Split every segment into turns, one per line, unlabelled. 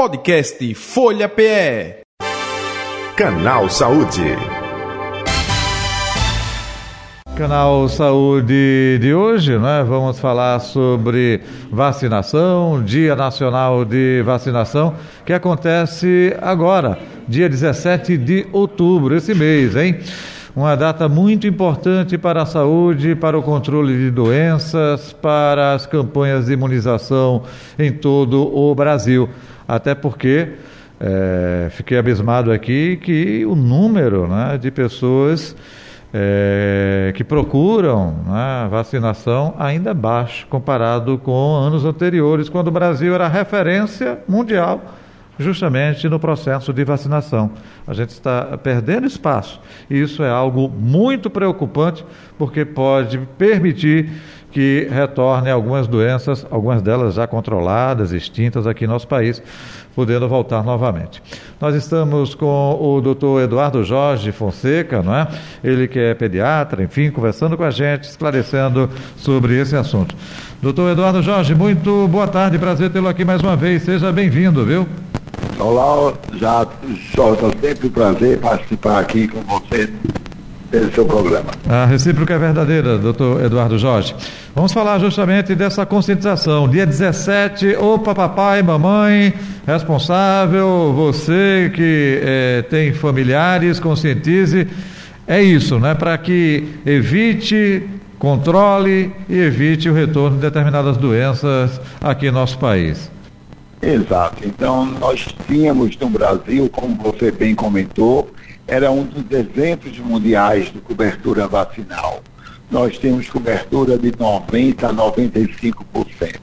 Podcast Folha PE.
Canal Saúde.
Canal Saúde de hoje, né? Vamos falar sobre vacinação, Dia Nacional de Vacinação, que acontece agora, dia 17 de outubro, esse mês, hein? Uma data muito importante para a saúde, para o controle de doenças, para as campanhas de imunização em todo o Brasil. Até porque é, fiquei abismado aqui que o número né, de pessoas é, que procuram né, vacinação ainda é baixo comparado com anos anteriores, quando o Brasil era referência mundial justamente no processo de vacinação. A gente está perdendo espaço e isso é algo muito preocupante porque pode permitir que retorne algumas doenças, algumas delas já controladas, extintas aqui no nosso país, podendo voltar novamente. Nós estamos com o doutor Eduardo Jorge Fonseca, não é? Ele que é pediatra, enfim, conversando com a gente, esclarecendo sobre esse assunto. Doutor Eduardo Jorge, muito boa tarde, prazer tê-lo aqui mais uma vez, seja bem-vindo, viu?
Olá, já, Jota, sempre um prazer participar aqui com você desse seu programa.
A recíproca é verdadeira, doutor Eduardo Jorge. Vamos falar justamente dessa conscientização. Dia 17, opa, papai, mamãe, responsável, você que é, tem familiares, conscientize. É isso, né? Para que evite, controle e evite o retorno de determinadas doenças aqui no nosso país.
Exato. Então, nós tínhamos no Brasil, como você bem comentou, era um dos exemplos mundiais de cobertura vacinal. Nós temos cobertura de 90% a 95%.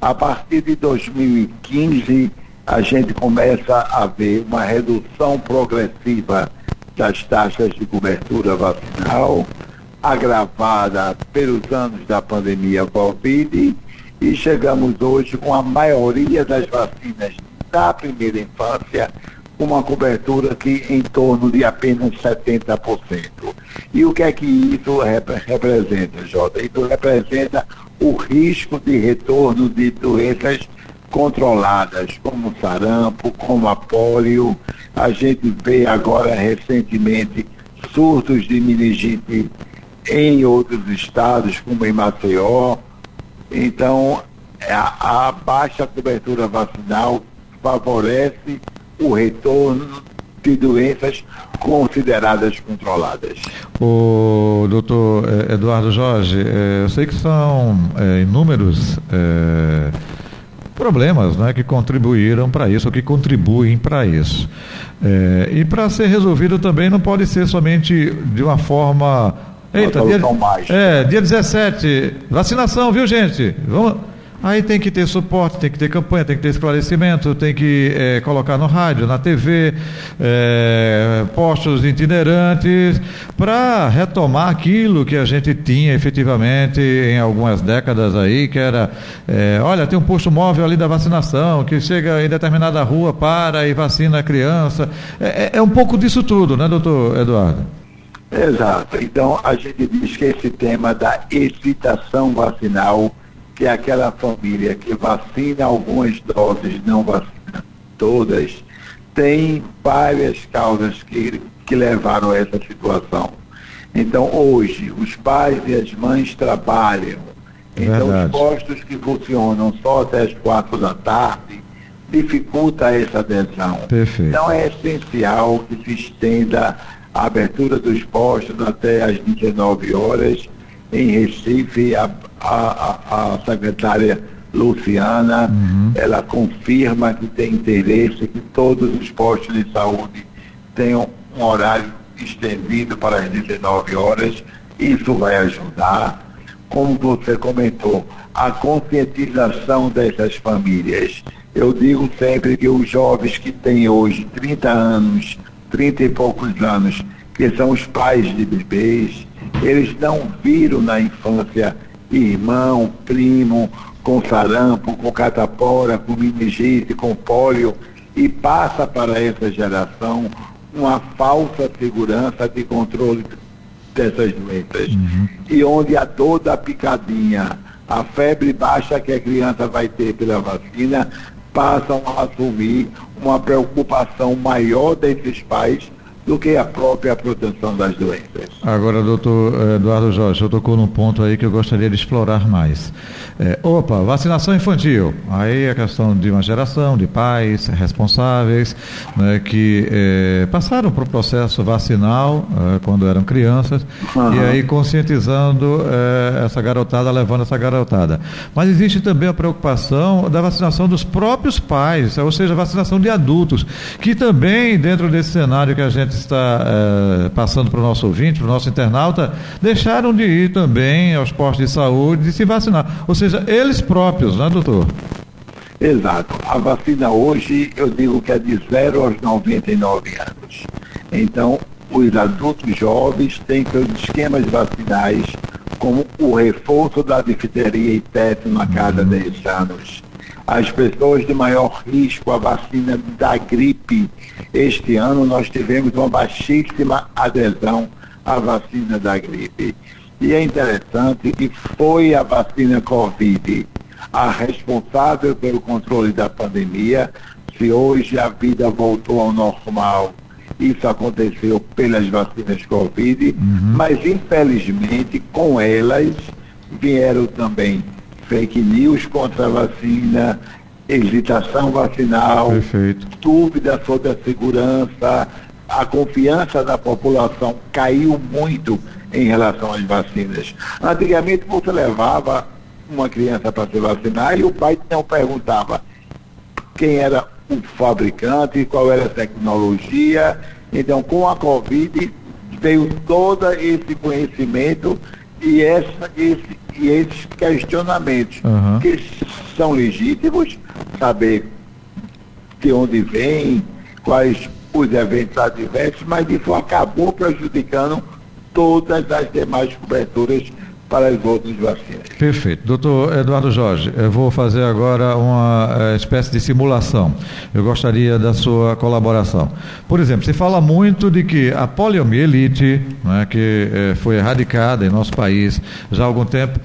A partir de 2015, a gente começa a ver uma redução progressiva das taxas de cobertura vacinal, agravada pelos anos da pandemia Covid e chegamos hoje com a maioria das vacinas da primeira infância com uma cobertura que em torno de apenas 70%. E o que é que isso rep representa, Jota? Isso representa o risco de retorno de doenças controladas, como sarampo, como a polio. A gente vê agora recentemente surtos de meningite em outros estados, como em Maceió, então, é a, a baixa cobertura vacinal favorece o retorno de doenças consideradas controladas.
O doutor eh, Eduardo Jorge, eh, eu sei que são é, inúmeros é, problemas né, que contribuíram para isso, ou que contribuem para isso. É, e para ser resolvido também não pode ser somente de uma forma Eita, dia, é, dia 17, vacinação, viu gente? Vamos, aí tem que ter suporte, tem que ter campanha, tem que ter esclarecimento, tem que é, colocar no rádio, na TV, é, postos itinerantes, para retomar aquilo que a gente tinha efetivamente em algumas décadas aí, que era, é, olha, tem um posto móvel ali da vacinação, que chega em determinada rua, para e vacina a criança. É, é, é um pouco disso tudo, né, doutor Eduardo?
Exato. Então, a gente diz que esse tema da excitação vacinal, que é aquela família que vacina algumas doses, não vacina todas, tem várias causas que, que levaram a essa situação. Então, hoje, os pais e as mães trabalham. Então, Verdade. os postos que funcionam só até as quatro da tarde dificulta essa adesão. Perfeito. Então, é essencial que se estenda a abertura dos postos até às 19 horas. Em Recife, a, a, a secretária Luciana, uhum. ela confirma que tem interesse que todos os postos de saúde tenham um horário estendido para as 19 horas. Isso vai ajudar. Como você comentou, a conscientização dessas famílias. Eu digo sempre que os jovens que têm hoje 30 anos 30 e poucos anos, que são os pais de bebês, eles não viram na infância irmão, primo, com sarampo, com catapora, com meningite, com pólio, e passa para essa geração uma falsa segurança de controle dessas doenças. Uhum. E onde a dor da picadinha, a febre baixa que a criança vai ter pela vacina, passam a assumir uma preocupação maior desses pais do que a própria proteção das doenças.
Agora, doutor eh, Eduardo Jorge, eu tocou num ponto aí que eu gostaria de explorar mais. É, opa, vacinação infantil. Aí a questão de uma geração de pais responsáveis né, que é, passaram para o processo vacinal é, quando eram crianças uhum. e aí conscientizando essa garotada, levando essa garotada. Mas existe também a preocupação da vacinação dos próprios pais, ou seja, vacinação de adultos, que também, dentro desse cenário que a gente está é, passando para o nosso ouvinte, para o nosso internauta, deixaram de ir também aos postos de saúde e se vacinar. Ou seja, eles próprios, né, doutor?
Exato. A vacina hoje, eu digo que é de 0 aos 99 anos. Então, os adultos jovens têm seus esquemas vacinais, como o reforço da difteria e tétano a cada uhum. 10 anos. As pessoas de maior risco, a vacina da gripe, este ano nós tivemos uma baixíssima adesão à vacina da gripe. E é interessante que foi a vacina Covid a responsável pelo controle da pandemia. Se hoje a vida voltou ao normal, isso aconteceu pelas vacinas Covid, uhum. mas infelizmente com elas vieram também fake news contra a vacina, hesitação vacinal, Perfeito. dúvida sobre a segurança, a confiança da população caiu muito em relação às vacinas. Antigamente você levava uma criança para se vacinar e o pai não perguntava quem era o fabricante, qual era a tecnologia. Então, com a Covid, veio todo esse conhecimento e, essa, esse, e esses questionamentos, uhum. que são legítimos, saber de onde vem, quais os eventos adversos, mas isso acabou prejudicando todas as demais coberturas para as outras vacinas.
Perfeito. Doutor Eduardo Jorge, eu vou fazer agora uma eh, espécie de simulação. Eu gostaria da sua colaboração. Por exemplo, se fala muito de que a poliomielite, né, que eh, foi erradicada em nosso país já há algum tempo,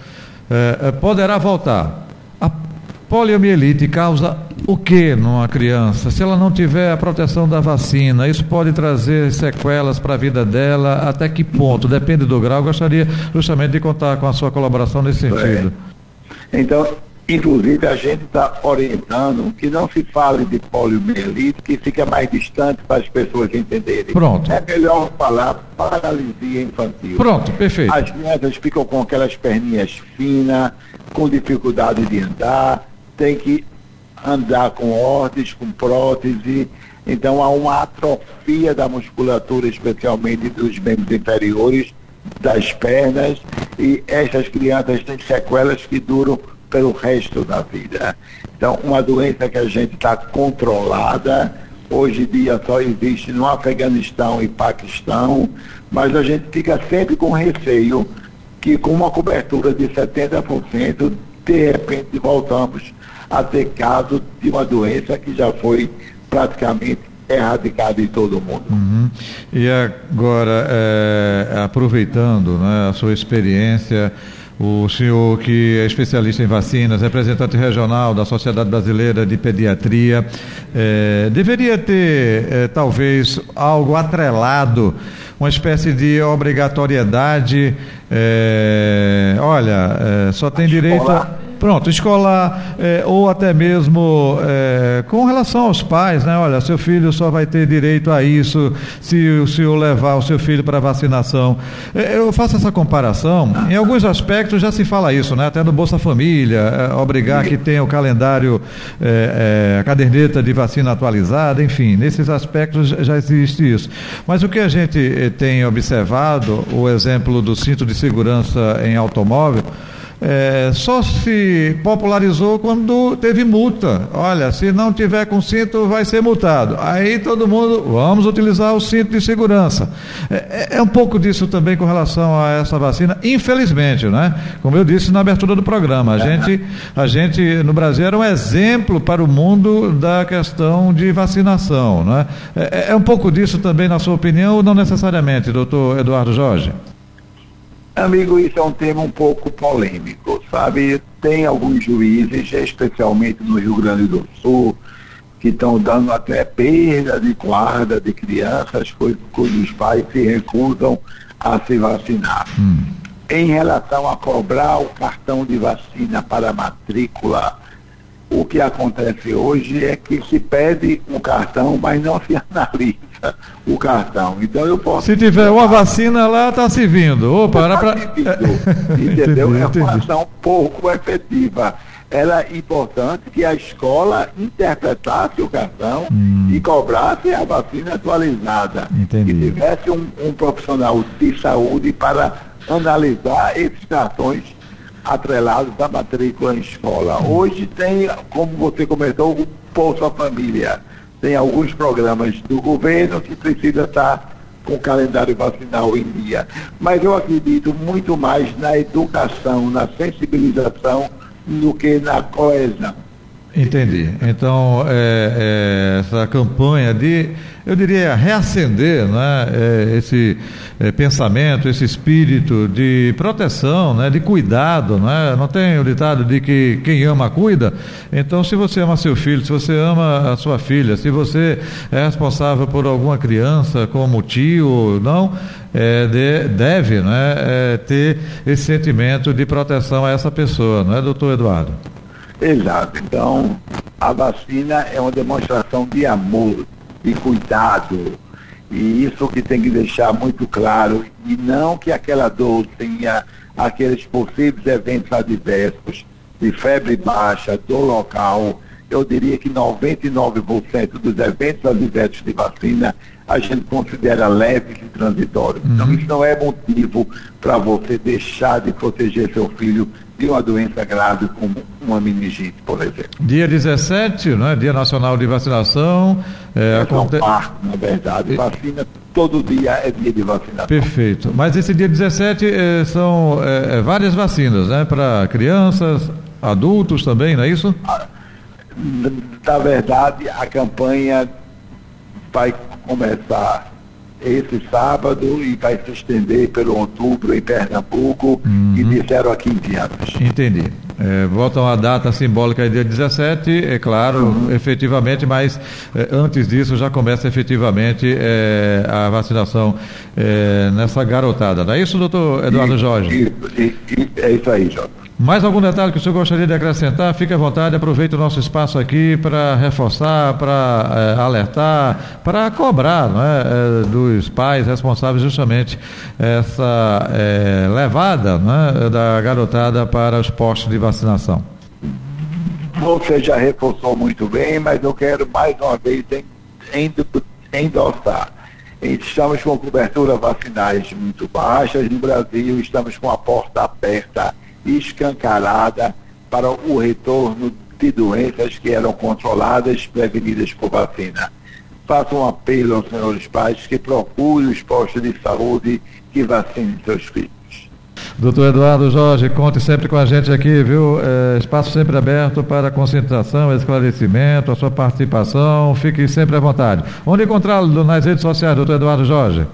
eh, poderá voltar. Poliomielite causa o que numa criança? Se ela não tiver a proteção da vacina, isso pode trazer sequelas para a vida dela? Até que ponto? Depende do grau. Eu gostaria justamente de contar com a sua colaboração nesse sentido.
É. Então, inclusive, a gente está orientando que não se fale de poliomielite, que fica mais distante para as pessoas entenderem.
Pronto.
É melhor falar paralisia infantil.
Pronto, perfeito.
As crianças ficam com aquelas perninhas finas, com dificuldade de andar, tem que andar com ordens, com prótese. Então há uma atrofia da musculatura, especialmente dos membros inferiores, das pernas, e essas crianças têm sequelas que duram pelo resto da vida. Então, uma doença que a gente está controlada, hoje em dia só existe no Afeganistão e Paquistão, mas a gente fica sempre com receio que com uma cobertura de 70%, de repente voltamos a ter casos de uma doença que já foi praticamente erradicada em todo o mundo.
Uhum. E agora, é, aproveitando né, a sua experiência, o senhor que é especialista em vacinas, representante regional da Sociedade Brasileira de Pediatria, é, deveria ter é, talvez algo atrelado, uma espécie de obrigatoriedade. É, olha, só tem direito a Pronto, escolar, é, ou até mesmo é, com relação aos pais, né? Olha, seu filho só vai ter direito a isso se o senhor levar o seu filho para vacinação. É, eu faço essa comparação, em alguns aspectos já se fala isso, né? Até no Bolsa Família, obrigar que tenha o calendário, a caderneta de vacina atualizada, enfim, nesses aspectos já existe isso. Mas o que a gente tem observado, o exemplo do cinto de segurança em automóvel, é, só se popularizou quando teve multa. Olha, se não tiver com cinto, vai ser multado. Aí todo mundo, vamos utilizar o cinto de segurança. É, é, é um pouco disso também com relação a essa vacina, infelizmente, né? Como eu disse na abertura do programa, a gente, a gente no Brasil era um exemplo para o mundo da questão de vacinação, né? É, é um pouco disso também, na sua opinião, ou não necessariamente, doutor Eduardo Jorge?
Amigo, isso é um tema um pouco polêmico, sabe? Tem alguns juízes, especialmente no Rio Grande do Sul, que estão dando até perda de guarda de crianças, cujos pais se recusam a se vacinar. Hum. Em relação a cobrar o cartão de vacina para matrícula, o que acontece hoje é que se pede um cartão, mas não se analisa o cartão. Então eu posso.
Se tiver uma vacina lá, está se vindo. Opa, era para.
Entendeu? é uma ação pouco efetiva era importante que a escola interpretasse o cartão hum. e cobrasse a vacina atualizada.
Entendi.
E tivesse um, um, profissional de saúde para analisar esses cartões atrelados à matrícula em escola. Hoje tem, como você comentou, o Bolsa Família. Tem alguns programas do governo que precisa estar com o calendário vacinal em dia. Mas eu acredito muito mais na educação, na sensibilização do que na coesão.
Entendi. Então, é, é, essa campanha de, eu diria, reacender né, é, esse é, pensamento, esse espírito de proteção, né, de cuidado. Né? Não tem o ditado de que quem ama, cuida? Então, se você ama seu filho, se você ama a sua filha, se você é responsável por alguma criança, como tio, não, é, de, deve né, é, ter esse sentimento de proteção a essa pessoa, não é, doutor Eduardo?
Exato. Então, a vacina é uma demonstração de amor, de cuidado. E isso que tem que deixar muito claro. E não que aquela dor tenha aqueles possíveis eventos adversos de febre baixa, dor local. Eu diria que 99% dos eventos adversos de vacina a gente considera leves e transitórios. Então, uhum. Então, isso não é motivo para você deixar de proteger seu filho de uma doença grave como uma meningite, por exemplo.
Dia 17, né? Dia Nacional de Vacinação.
É, aconte... um parto, na verdade. Vacina todo dia é dia de vacinação.
Perfeito. Mas esse dia 17 eh, são eh, várias vacinas, né? Para crianças, adultos também, não é isso? Ah,
na verdade, a campanha vai começar esse sábado e vai se estender pelo outubro em Pernambuco uhum. e disseram aqui em anos.
Entendi. É, voltam a data simbólica dia 17, é claro, uhum. efetivamente, mas é, antes disso já começa efetivamente é, a vacinação é, nessa garotada. Não é isso, doutor Eduardo Jorge?
Isso, isso, é isso aí, Jorge.
Mais algum detalhe que o senhor gostaria de acrescentar? Fique à vontade, aproveite o nosso espaço aqui para reforçar, para é, alertar, para cobrar é, dos pais responsáveis justamente essa é, levada da garotada para os postos de vacinação.
Você já reforçou muito bem, mas eu quero mais uma vez endossar. Estamos com cobertura vacinais muito baixas no Brasil, estamos com a porta aberta escancarada para o retorno de doenças que eram controladas, prevenidas por vacina. Faço um apelo aos senhores pais que procurem os postos de saúde que vacinem seus filhos.
Doutor Eduardo Jorge, conte sempre com a gente aqui, viu? É, espaço sempre aberto para concentração, esclarecimento, a sua participação. Fique sempre à vontade. Onde encontrá-lo nas redes sociais, doutor Eduardo Jorge?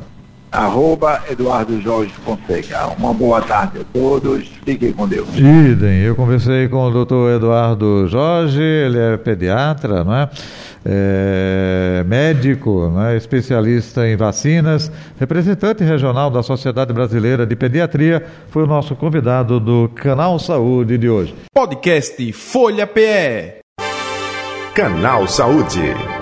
Arroba Eduardo Jorge Fonseca. Uma boa tarde a todos, fiquem com Deus.
Idem, eu conversei com o doutor Eduardo Jorge, ele é pediatra, não é? É, médico, é? especialista em vacinas, representante regional da Sociedade Brasileira de Pediatria, foi o nosso convidado do Canal Saúde de hoje.
Podcast Folha PE.
Canal Saúde.